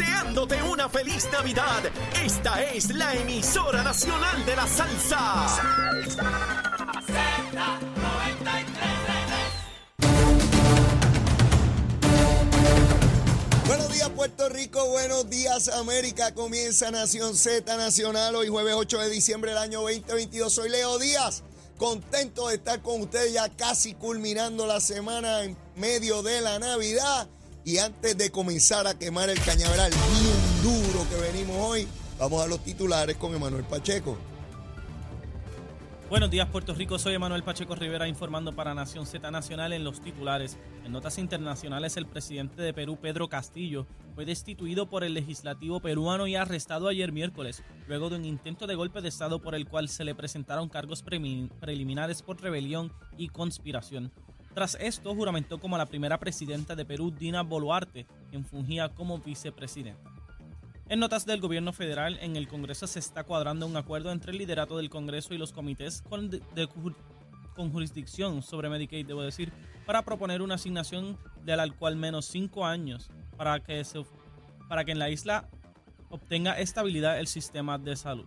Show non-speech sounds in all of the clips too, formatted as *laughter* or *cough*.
deseándote una feliz Navidad. Esta es la emisora nacional de la salsa. Salsa Buenos días Puerto Rico, buenos días América, comienza Nación Z Nacional hoy jueves 8 de diciembre del año 2022. Soy Leo Díaz, contento de estar con ustedes ya casi culminando la semana en medio de la Navidad y antes de comenzar a quemar el cañaveral bien duro que venimos hoy, vamos a los titulares con Emanuel Pacheco. Buenos días Puerto Rico, soy Emanuel Pacheco Rivera informando para Nación Z Nacional en los titulares. En notas internacionales, el presidente de Perú, Pedro Castillo, fue destituido por el legislativo peruano y arrestado ayer miércoles, luego de un intento de golpe de Estado por el cual se le presentaron cargos preliminares por rebelión y conspiración. Tras esto, juramentó como la primera presidenta de Perú, Dina Boluarte, quien fungía como vicepresidenta. En notas del gobierno federal, en el Congreso se está cuadrando un acuerdo entre el liderato del Congreso y los comités con, jurisdicción sobre Medicaid, debo decir, para proponer una asignación de al cual menos cinco años para que, se, para que en la isla obtenga estabilidad el sistema de salud.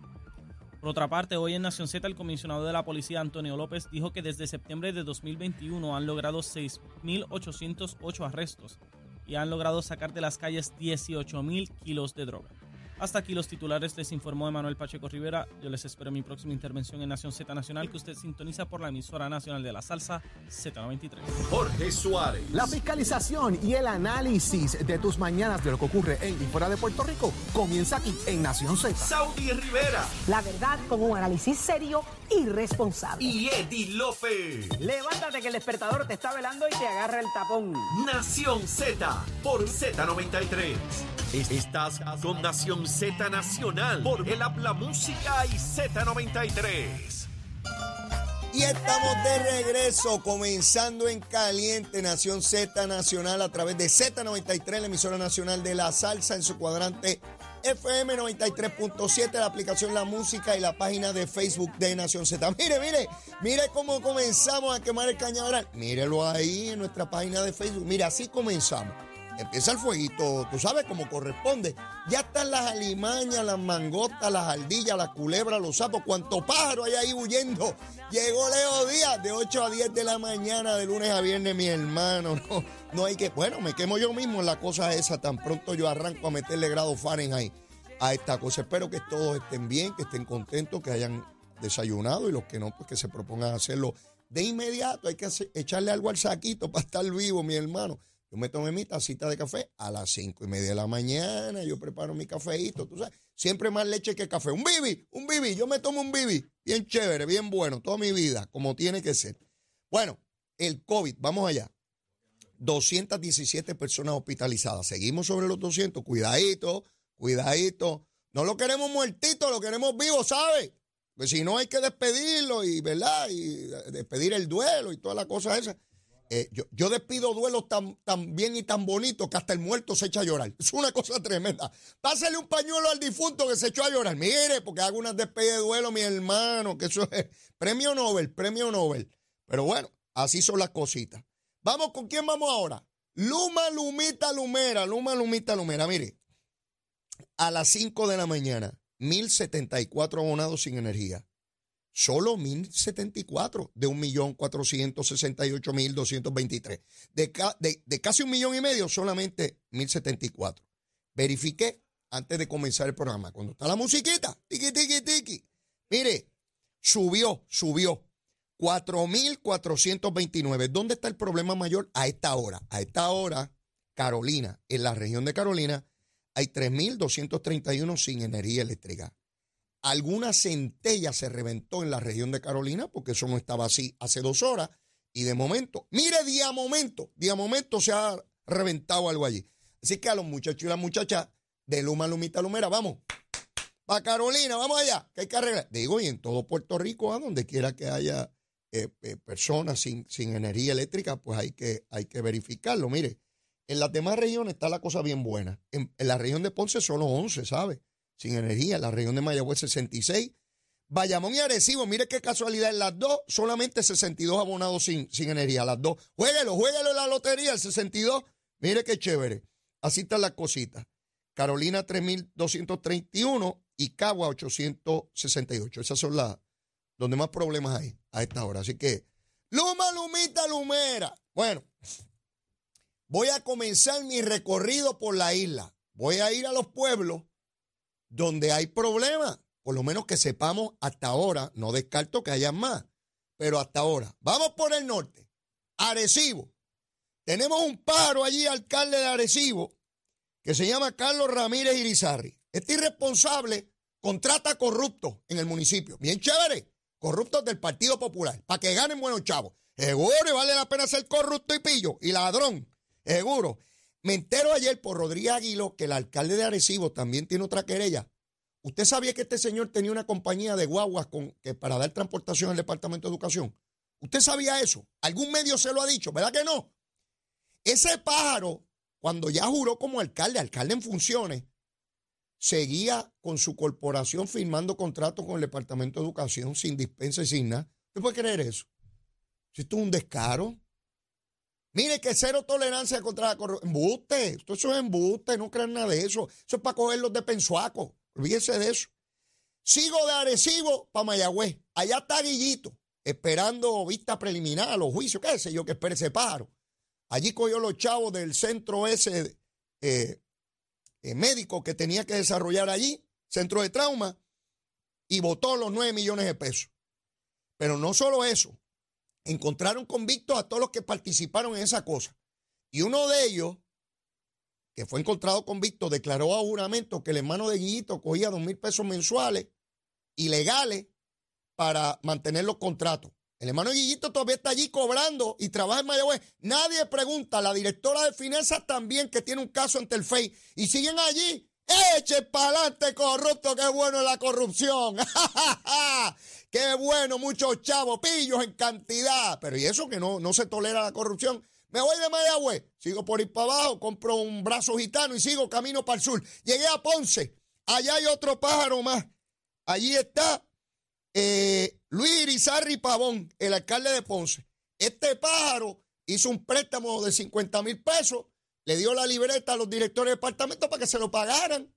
Por otra parte, hoy en Nación Z, el comisionado de la policía, Antonio López, dijo que desde septiembre de 2021 han logrado 6.808 arrestos y han logrado sacar de las calles 18 mil kilos de droga. Hasta aquí los titulares, les informó Emanuel Pacheco Rivera. Yo les espero en mi próxima intervención en Nación Z Nacional, que usted sintoniza por la emisora nacional de la salsa Z93. Jorge Suárez. La fiscalización y el análisis de tus mañanas de lo que ocurre en y fuera de Puerto Rico comienza aquí en Nación Z. Saudi Rivera. La verdad con un análisis serio y responsable. Y Eddie López. Levántate que el despertador te está velando y te agarra el tapón. Nación Z por Z93. Estás con Nación Z Nacional por el Habla Música y Z93. Y estamos de regreso, comenzando en caliente Nación Z Nacional a través de Z93, la emisora nacional de la salsa en su cuadrante FM 93.7, la aplicación La Música y la página de Facebook de Nación Z. Mire, mire, mire cómo comenzamos a quemar el cañaveral. Mírelo ahí en nuestra página de Facebook. Mire, así comenzamos empieza el fueguito, tú sabes, como corresponde. Ya están las alimañas, las mangotas, las ardillas, las culebras, los sapos, cuánto pájaro hay ahí huyendo. Llegó Leo Díaz de 8 a 10 de la mañana, de lunes a viernes, mi hermano. *laughs* No, no hay que, bueno, me quemo yo mismo en la cosa esa, tan pronto yo arranco a meterle grado Fahrenheit a esta cosa. Espero que todos estén bien, que estén contentos, que hayan desayunado y los que no, pues que se propongan hacerlo de inmediato. Hay que echarle algo al saquito para estar vivo, mi hermano. Yo me tomé mi tacita de café a las cinco y media de la mañana. Yo preparo mi cafeíto, tú sabes. Siempre más leche que café. Un bibi, un bibi. Yo me tomo un bibi. Bien chévere, bien bueno. Toda mi vida, como tiene que ser. Bueno, el COVID, vamos allá. 217 personas hospitalizadas. Seguimos sobre los 200. Cuidadito, cuidadito. No lo queremos muertito, lo queremos vivo, ¿sabes? Porque si no hay que despedirlo y, ¿verdad? Y despedir el duelo y todas las cosas esas. Eh, yo, despido duelos tan, tan, bien y tan bonitos que hasta el muerto se echa a llorar. *laughs* Es una cosa tremenda. Pásale un pañuelo al difunto que se echó a llorar. Mire, porque hago unas despedidas de duelo, mi hermano, que eso es *laughs* premio Nobel, premio Nobel. Pero bueno, así son las cositas. Vamos, ¿con quién vamos ahora? Luma, Lumita, Lumera, Luma, Lumita, Lumera. Mire, a las 5 de la mañana, 1074 abonados sin energía. Solo 1.074 de 1.468.223. De, de, de casi un millón y medio, solamente 1.074. Verifiqué antes de comenzar el programa. Cuando está la musiquita, tiki, tiki, tiki. Mire, subió, subió. 4.429. ¿Dónde está el problema mayor? A esta hora. A esta hora, Carolina, en la región de Carolina, hay 3.231 sin energía eléctrica. Alguna centella se reventó en la región de Carolina, porque eso no estaba así hace dos horas. Y de momento, mire, día momento, día momento se ha reventado algo allí. Así que a los muchachos y las muchachas de Luma, Lumita, Lumera, vamos. Para Carolina, vamos allá, que hay que arreglar. Digo, y en todo Puerto Rico, a donde quiera que haya eh, eh, personas sin, sin, energía eléctrica, pues hay que, hay que verificarlo. Mire, en las demás regiones está la cosa bien buena. En, en la región de Ponce solo 11, ¿sabe? Sin energía. La región de Mayagüez 66. Bayamón y Arecibo, mire qué casualidad, en las dos solamente 62 abonados sin, sin energía, las dos. Jueguelo, jueguelo en la lotería, el 62. Mire qué chévere. Así están las cositas. Carolina 3231 y Cagua 868. Esas son las donde más problemas hay a esta hora. Así que, Luma, Lumita, Lumera. Bueno, voy a comenzar mi recorrido por la isla. Voy a ir a los pueblos donde hay problemas. Por lo menos que sepamos hasta ahora. No descarto que haya más. Pero hasta ahora. Vamos por el norte. Arecibo. Tenemos un paro allí, alcalde de Arecibo, que se llama Carlos Ramírez Irizarri. Este irresponsable contrata corruptos en el municipio. Bien chévere. Corruptos del Partido Popular. Para que ganen buenos chavos. Seguro y vale la pena ser corrupto y pillo y ladrón. Seguro. Me entero ayer por Rodríguez Aguilo que el alcalde de Arecibo también tiene otra querella. ¿Usted sabía que este señor tenía una compañía de guaguas que para dar transportación al Departamento de Educación? ¿Usted sabía eso? ¿Algún medio se lo ha dicho? ¿Verdad que no? Ese pájaro, cuando ya juró como alcalde, alcalde en funciones, seguía con su corporación firmando contratos con el Departamento de Educación sin dispensa y sin nada. ¿Usted puede creer eso? Si esto es un descaro. Mire que cero tolerancia contra la corrupción. Embuste, eso es embuste, no crean nada de eso. Eso es para cogerlos de pensuaco. Olvídese de eso. Sigo de Arecibo para Mayagüez. Allá está Guillito, esperando vista preliminar a los juicios, qué sé yo, que espere ese pájaro. Allí cogió los chavos del centro ese eh, eh, médico que tenía que desarrollar allí, centro de trauma, y votó los 9 millones de pesos. Pero no solo eso, encontraron convictos a todos los que participaron en esa cosa. Y uno de ellos, que fue encontrado convicto, declaró a juramento que el hermano de Guillito cogía dos mil pesos mensuales ilegales para mantener los contratos. El hermano Guillito todavía está allí cobrando y trabaja en Mayagüez. Nadie pregunta. La directora de finanzas también, que tiene un caso ante el FEI. Y siguen allí. Eche para adelante, corrupto. Qué bueno la corrupción. *laughs* Qué bueno, muchos chavos, pillos en cantidad. Pero y eso que no, no se tolera la corrupción. Me voy de Mayagüez, sigo por ir para abajo, compro un brazo gitano y sigo camino para el sur. Llegué a Ponce. Allá hay otro pájaro más. Allí está eh, Luis Irizarri Pavón, el alcalde de Ponce. Este pájaro hizo un préstamo de 50 mil pesos, le dio la libreta a los directores de departamento para que se lo pagaran.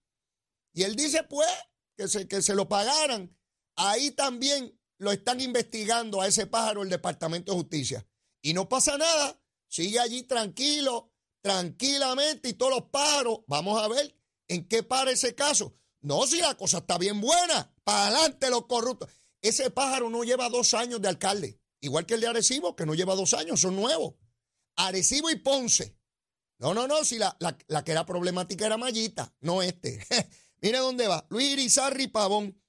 Y él dice, pues, que se, que se lo pagaran. Ahí también lo están investigando a ese pájaro el Departamento de Justicia. Y no pasa nada, sigue allí tranquilo, tranquilamente y todos los pájaros. Vamos a ver en qué para ese caso. No, si la cosa está bien buena, para adelante los corruptos. Ese pájaro no lleva dos años de alcalde, igual que el de Arecibo, que no lleva dos años, son nuevos. Arecibo y Ponce. No, no, no, si la, la, que era problemática era Mayita, no este. *laughs* Mire dónde va. Luis Irizarri Pavón,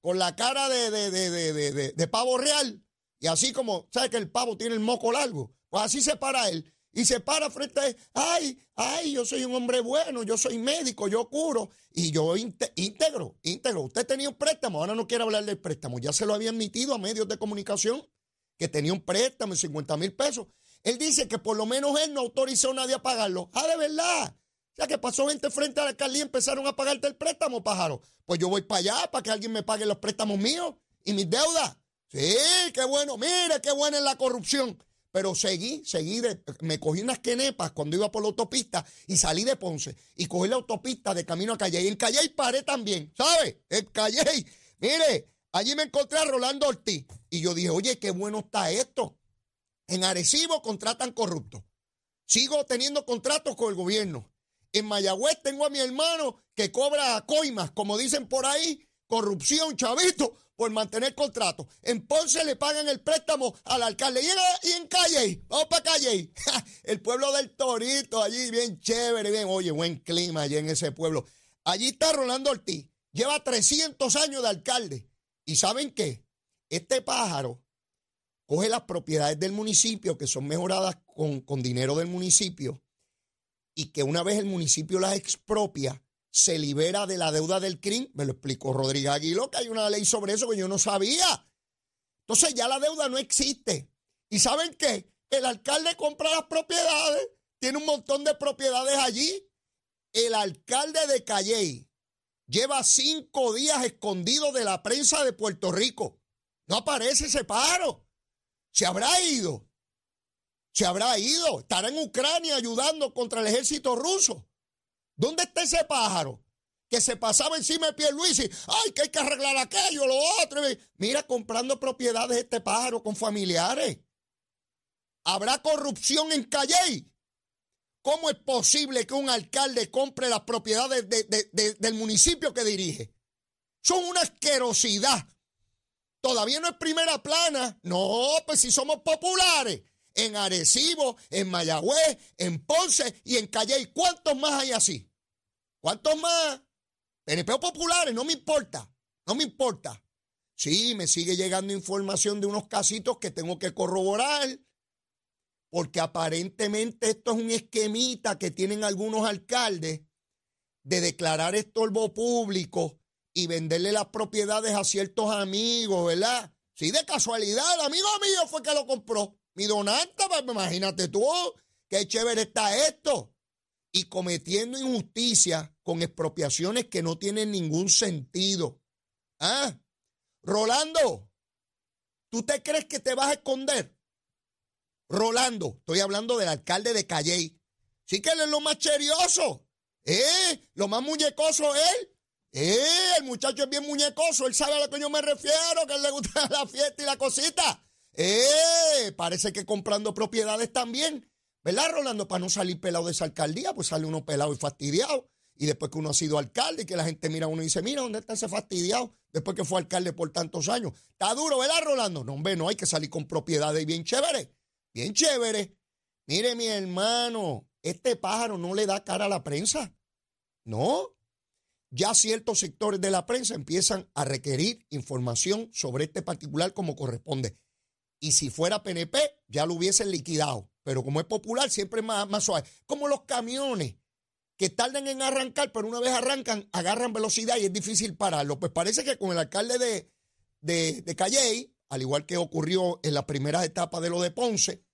con la cara de, de, de, de, pavo real. Y así como, ¿sabe que el pavo tiene el moco largo? Pues así se para él. Y se para frente a él. Ay, ay, yo soy un hombre bueno, yo soy médico, yo curo. Y yo íntegro, íntegro. Usted tenía un préstamo, ahora no quiere hablar del préstamo. Ya se lo había admitido a medios de comunicación que tenía un préstamo de 50 mil pesos. Él dice que por lo menos él no autorizó a nadie a pagarlo. Ah, de verdad. Sea, que pasó gente frente a la alcaldía y empezaron a pagarte el préstamo, pájaro. Pues yo voy para allá para que alguien me pague los préstamos míos y mis deudas. Sí, qué bueno. Mire, qué buena es la corrupción. Pero seguí, seguí, me cogí unas quenepas cuando iba por la autopista y salí de Ponce y cogí la autopista de camino a Calle. Y en Calle paré también, ¿sabe? En Calle, mire, allí me encontré a Rolando Ortiz y yo dije, oye, qué bueno está esto. En Arecibo contratan corruptos. Sigo teniendo contratos con el gobierno. En Mayagüez tengo a mi hermano que cobra coimas, como dicen por ahí, corrupción, chavito por mantener contrato. En Ponce le pagan el préstamo al alcalde. Y en, Calle, vamos para Calle. *laughs* el pueblo del Torito, allí bien chévere, bien, oye, buen clima allí en ese pueblo. Allí está Rolando Ortiz. Lleva 300 años de alcalde. ¿Y saben qué? Este pájaro coge las propiedades del municipio que son mejoradas con, con dinero del municipio y que una vez el municipio las expropia, se libera de la deuda del CRIM. Me lo explicó Rodríguez Aguiló, que hay una ley sobre eso que yo no sabía. Entonces ya la deuda no existe. ¿Y saben qué? El alcalde compra las propiedades, tiene un montón de propiedades allí. El alcalde de Calley lleva cinco días escondido de la prensa de Puerto Rico. No aparece ese paro. Se habrá ido. Se habrá ido. Estará en Ucrania ayudando contra el ejército ruso. ¿Dónde está ese pájaro? Que se pasaba encima de Pierluisi. Ay, que hay que arreglar aquello, lo otro. Mira, comprando propiedades este pájaro con familiares. ¿Habrá corrupción en Calley? ¿Cómo es posible que un alcalde compre las propiedades del municipio que dirige? Son una asquerosidad. Todavía no es primera plana. No, pues si somos populares. En Arecibo, en Mayagüez, en Ponce y en Calley. ¿Cuántos más hay así? ¿Cuántos más? PNP populares, no me importa. No me importa. Sí, me sigue llegando información de unos casitos que tengo que corroborar. Porque aparentemente esto es un esquemita que tienen algunos alcaldes de declarar estorbo público y venderle las propiedades a ciertos amigos, ¿verdad? Sí, de casualidad, el amigo mío fue que lo compró. Mi donante, pues imagínate tú, qué chévere está esto. Y cometiendo injusticia con expropiaciones que no tienen ningún sentido. ¿Ah? Rolando, ¿tú te crees que te vas a esconder? Rolando, estoy hablando del alcalde de Calley. Sí que él es lo más cherioso. ¿Eh? Lo más muñecoso él. Eh, el muchacho es bien muñecoso, él sabe a lo que yo me refiero, que él le gusta *laughs* la fiesta y la cosita. Eh, parece que comprando propiedades también, ¿verdad, Rolando? Para no salir pelado de esa alcaldía, pues sale uno pelado y fastidiado. Y después que uno ha sido alcalde y que la gente mira a uno y dice, mira, ¿dónde está ese fastidiado? Después que fue alcalde por tantos años. Está duro, ¿verdad, Rolando? No, hombre, no hay que salir con propiedades bien chévere. Bien chévere. Mire, mi hermano, este pájaro no le da cara a la prensa. No, ya ciertos sectores de la prensa empiezan a requerir información sobre este particular como corresponde. Y si fuera PNP, ya lo hubiesen liquidado. Pero como es popular, siempre es más, más suave. Como los camiones que tardan en arrancar, pero una vez arrancan, agarran velocidad y es difícil pararlo. Pues parece que con el alcalde de, de, de Calley, al igual que ocurrió en la primera etapa de lo de Ponce,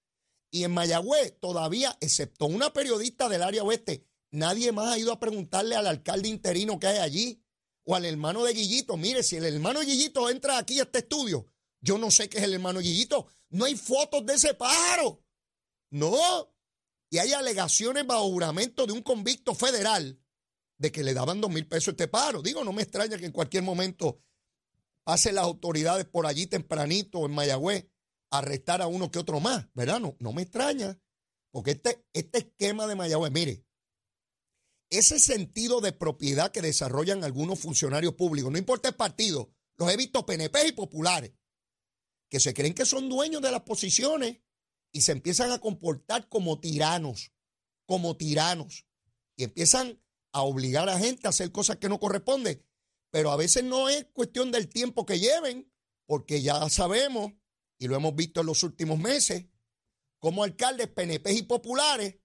y en Mayagüez, todavía, excepto una periodista del área oeste, Nadie más ha ido a preguntarle al alcalde interino que hay allí o al hermano de Guillito. Mire, si el hermano de Guillito entra aquí a este estudio, yo no sé qué es el hermano Guillito. No hay fotos de ese pájaro. No. Y hay alegaciones bajo juramento de un convicto federal de que le daban dos mil pesos este pájaro. Digo, no me extraña que en cualquier momento pasen las autoridades por allí tempranito en Mayagüez a arrestar a uno que otro más, ¿verdad? No, no me extraña. Porque este, este esquema de Mayagüez, mire, ese sentido de propiedad que desarrollan algunos funcionarios públicos, no importa el partido, los he visto PNP y populares, que se creen que son dueños de las posiciones y se empiezan a comportar como tiranos, como tiranos, y empiezan a obligar a gente a hacer cosas que no corresponden. Pero a veces no es cuestión del tiempo que lleven, porque ya sabemos, y lo hemos visto en los últimos meses, como alcaldes PNP y populares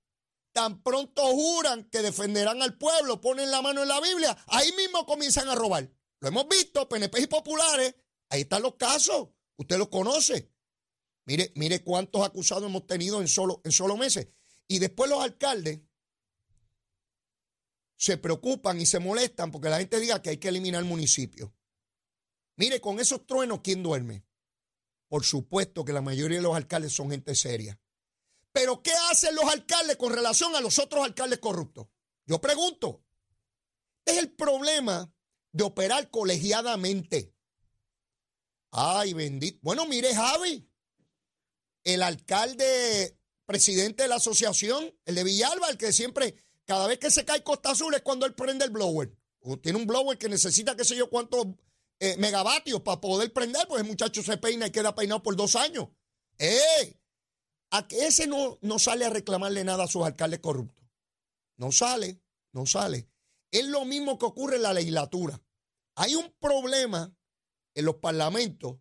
tan pronto juran que defenderán al pueblo, ponen la mano en la Biblia, ahí mismo comienzan a robar. Lo hemos visto, PNP y populares, ahí están los casos, usted los conoce. Mire, mire cuántos acusados hemos tenido en solo, en solo meses. Y después los alcaldes se preocupan y se molestan porque la gente diga que hay que eliminar el municipio. Mire, con esos truenos, ¿quién duerme? Por supuesto que la mayoría de los alcaldes son gente seria. Pero ¿qué hacen los alcaldes con relación a los otros alcaldes corruptos? Yo pregunto, es el problema de operar colegiadamente. Ay, bendito. Bueno, mire, Javi, el alcalde, presidente de la asociación, el de Villalba, el que siempre, cada vez que se cae Costa Azul es cuando él prende el blower. tiene un blower que necesita qué sé yo cuántos eh, megavatios para poder prender, pues el muchacho se peina y queda peinado por dos años. ¡Eh! a que ese no, no sale a reclamarle nada a sus alcaldes corruptos. No sale, no sale. Es lo mismo que ocurre en la legislatura. Hay un problema en los parlamentos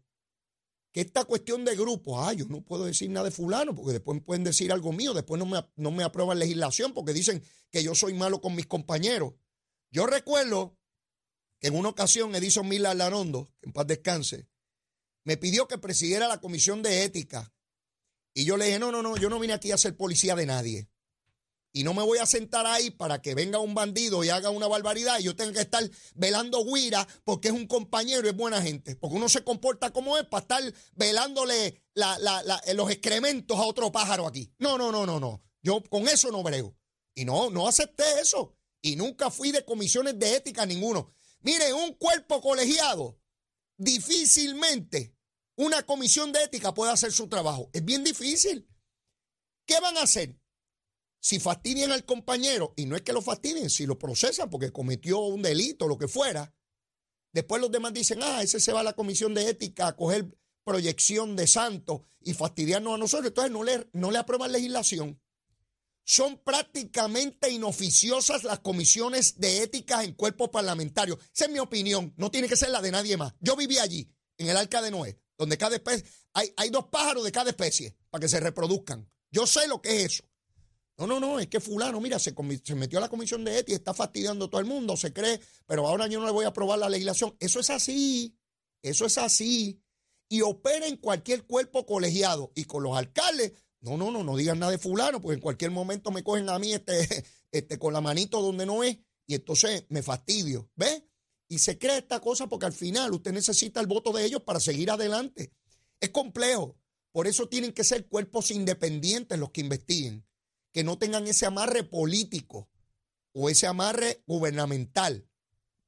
que esta cuestión de grupos, ah, yo no puedo decir nada de fulano porque después pueden decir algo mío, después no me, no me aprueban legislación porque dicen que yo soy malo con mis compañeros. Yo recuerdo que en una ocasión Edison Mila Larondo, que en paz descanse, me pidió que presidiera la comisión de ética y yo le dije, no, no, no, yo no vine aquí a ser policía de nadie. Y no me voy a sentar ahí para que venga un bandido y haga una barbaridad y yo tenga que estar velando guira porque es un compañero y es buena gente. Porque uno se comporta como es para estar velándole los excrementos a otro pájaro aquí. No, no, no, no, no. Yo con eso no brego. Y no, no acepté eso. Y nunca fui de comisiones de ética ninguno. Mire, un cuerpo colegiado, difícilmente una comisión de ética puede hacer su trabajo. Es bien difícil. ¿Qué van a hacer? Si fastidian al compañero, y no es que lo fastidien, si lo procesan porque cometió un delito, lo que fuera, después los demás dicen, ah, ese se va a la comisión de ética a coger proyección de santo y fastidiarnos a nosotros. Entonces no le, no le aprueban legislación. Son prácticamente inoficiosas las comisiones de ética en cuerpos parlamentarios. Esa es mi opinión, no tiene que ser la de nadie más. Yo viví allí, en el Arca de Noé, donde cada especie, hay, hay dos pájaros de cada especie para que se reproduzcan. Yo sé lo que es eso. No, no, no, es que fulano, mira, se, se, metió a la comisión de ética, está fastidiando a todo el mundo, se cree, pero ahora yo no le voy a aprobar la legislación. Eso es así, eso es así. Y opera en cualquier cuerpo colegiado. Y con los alcaldes, no, no, no, no digan nada de fulano, porque en cualquier momento me cogen a mí este, *laughs* este, con la manito donde no es, y entonces me fastidio. ¿Ves? Y se cree esta cosa porque al final usted necesita el voto de ellos para seguir adelante. Es complejo. Por eso tienen que ser cuerpos independientes los que investiguen, que no tengan ese amarre político o ese amarre gubernamental.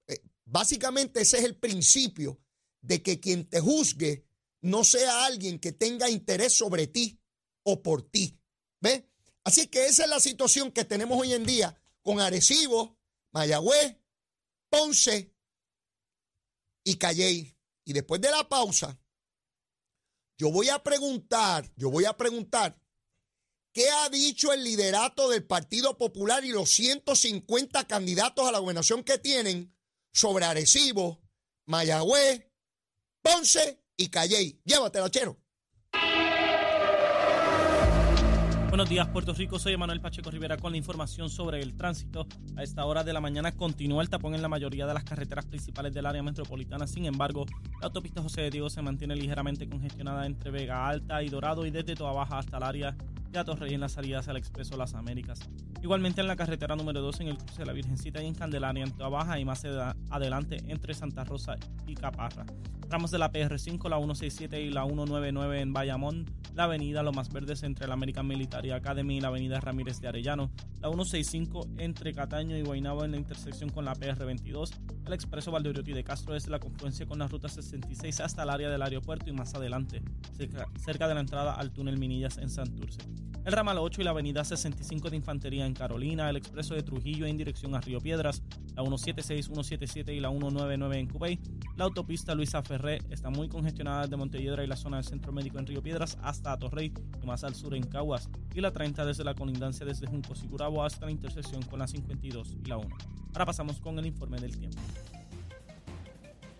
Eh, básicamente ese es el principio de que quien te juzgue no sea alguien que tenga interés sobre ti o por ti. ¿Ves? Así que esa es la situación que tenemos hoy en día con Arecibo, Mayagüez, Ponce y Calley. Y después de la pausa, yo voy a preguntar, yo voy a preguntar, ¿qué ha dicho el liderato del Partido Popular y los 150 candidatos a la gobernación que tienen sobre Arecibo, Mayagüez, Ponce y Calley? Llévatela, chero. Buenos días, Puerto Rico. Soy Manuel Pacheco Rivera con la información sobre el tránsito. A esta hora de la mañana continúa el tapón en la mayoría de las carreteras principales del área metropolitana. Sin embargo, la autopista José de Diego se mantiene ligeramente congestionada entre Vega Alta y Dorado y desde Toa Baja hasta el área de Atorrey en las salidas al Expreso Las Américas. Igualmente en la carretera número 2 en el cruce de la Virgencita y en Candelaria en Baja y más adelante entre Santa Rosa y Caparra. Tramos de la PR5, la 167 y la 199 en Bayamón, la avenida Lo Más Verdes entre la American Military Academy y la avenida Ramírez de Arellano, la 165 entre Cataño y Guaynabo en la intersección con la PR22, el expreso Valdeoriotti de Castro desde la confluencia con la ruta 66 hasta el área del aeropuerto y más adelante, cerca de la entrada al túnel Minillas en Santurce el ramal 8 y la avenida 65 de Infantería en Carolina, el expreso de Trujillo en dirección a Río Piedras, la 176, 177 y la 199 en Cubey, la autopista Luisa Ferré está muy congestionada desde Montelledra y la zona del Centro Médico en Río Piedras hasta Torrey y más al sur en Caguas, y la 30 desde la colindancia desde Juncos y Gurabo hasta la intersección con la 52 y la 1. Ahora pasamos con el informe del tiempo.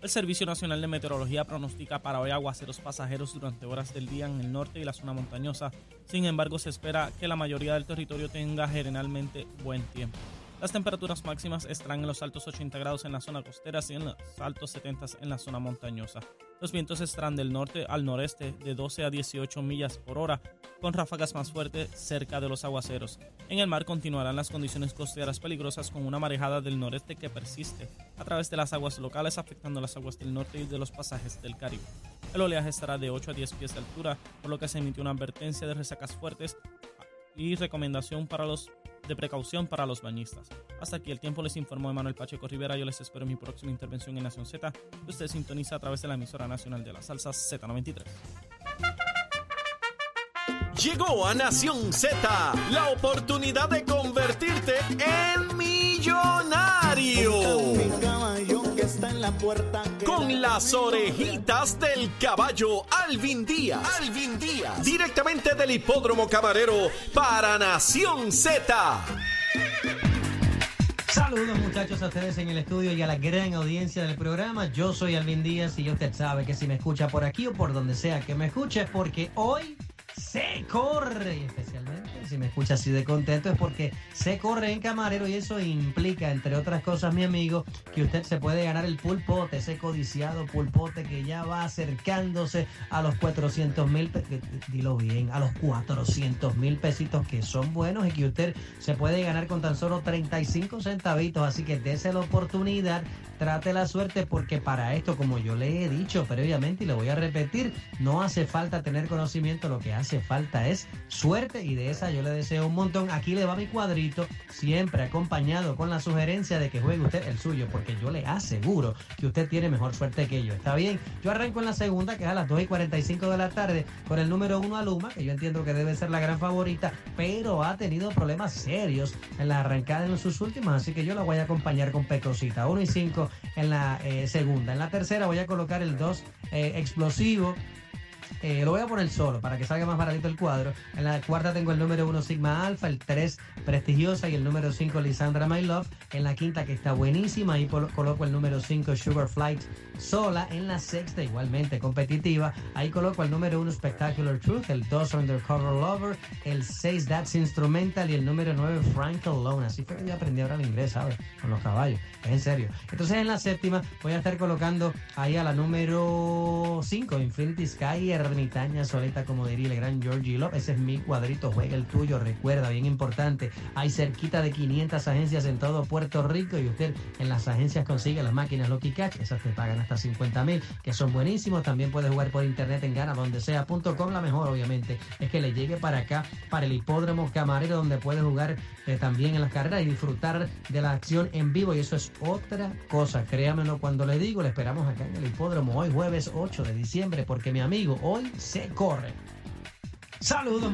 El Servicio Nacional de Meteorología pronostica para hoy aguaceros pasajeros durante horas del día en el norte y la zona montañosa. Sin embargo, se espera que la mayoría del territorio tenga generalmente buen tiempo. Las temperaturas máximas estarán en los altos 80 grados en la zona costera y en los altos 70 en la zona montañosa. Los vientos estarán del norte al noreste de 12 a 18 millas por hora, con ráfagas más fuertes cerca de los aguaceros. En el mar continuarán las condiciones costeras peligrosas con una marejada del noreste que persiste a través de las aguas locales afectando las aguas del norte y de los pasajes del Caribe. El oleaje estará de 8 a 10 pies de altura, por lo que se emitió una advertencia de resacas fuertes y recomendación para los de precaución para los bañistas. Hasta aquí el tiempo les informó Emanuel Pacheco Rivera. Yo les espero en mi próxima intervención en Nación Z. Usted sintoniza a través de la emisora nacional de la salsa Z93. Llegó a Nación Z la oportunidad de convertirte en millonario la puerta. Con las orejitas del caballo Alvin Díaz. Alvin Díaz. Directamente del hipódromo camarero para Nación Z. Saludos muchachos a ustedes en el estudio y a la gran audiencia del programa. Yo soy Alvin Díaz y usted sabe que si me escucha por aquí o por donde sea que me escuche, porque hoy se corre. especialmente si me escucha así de contento es porque se corre en camarero y eso implica, entre otras cosas, mi amigo, que usted se puede ganar el pulpote, ese codiciado pulpote que ya va acercándose a los 400 mil, dilo bien, a los 400 mil pesitos que son buenos y que usted se puede ganar con tan solo 35 centavitos. Así que dése la oportunidad trate la suerte porque para esto, como yo le he dicho previamente y le voy a repetir, no hace falta tener conocimiento, lo que hace falta es suerte y de esa yo le deseo un montón. Aquí le va mi cuadrito, siempre acompañado con la sugerencia de que juegue usted el suyo, porque yo le aseguro que usted tiene mejor suerte que yo. ¿Está bien? Yo arranco en la segunda, que es a las 2 y 45 de la tarde, con el número uno Aluma, que yo entiendo que debe ser la gran favorita, pero ha tenido problemas serios en la arrancada en sus últimas, así que yo la voy a acompañar con Pecosita. 1 y 5 en la eh, segunda. En la tercera voy a colocar el 2 eh, explosivo. Eh, lo voy a poner solo para que salga más baratito el cuadro. En la cuarta tengo el número 1 Sigma Alpha, el 3 Prestigiosa y el número 5 Lisandra My Love. En la quinta que está buenísima, polo- coloco el número 5 Sugar Flight sola. En la sexta igualmente competitiva, ahí coloco el número 1 Spectacular Truth, el 2 Undercover Lover, el 6 That's Instrumental y el número 9 Frank Alone. Así fue que yo aprendí ahora el inglés, ¿sabes? Con los caballos. Es en serio. Entonces en la séptima voy a estar colocando ahí a la número 5 Infinity Sky, ermitaña solita, como diría el gran Georgie Love. Ese es mi cuadrito, juega el tuyo, recuerda, bien importante. Hay cerquita de 500 agencias en todo Puerto Rico y usted en las agencias consigue las máquinas Lucky Catch, esas te pagan hasta 50 mil, que son buenísimos. También puede jugar por internet en ganadondesea.com. La mejor, obviamente, es que le llegue para acá, para el hipódromo camarero, donde puede jugar eh, también en las carreras y disfrutar de la acción en vivo. Y eso es otra cosa, créamelo cuando le digo, le esperamos acá en el hipódromo hoy jueves 8 de diciembre, porque mi amigo, hoy se corre. Saludos.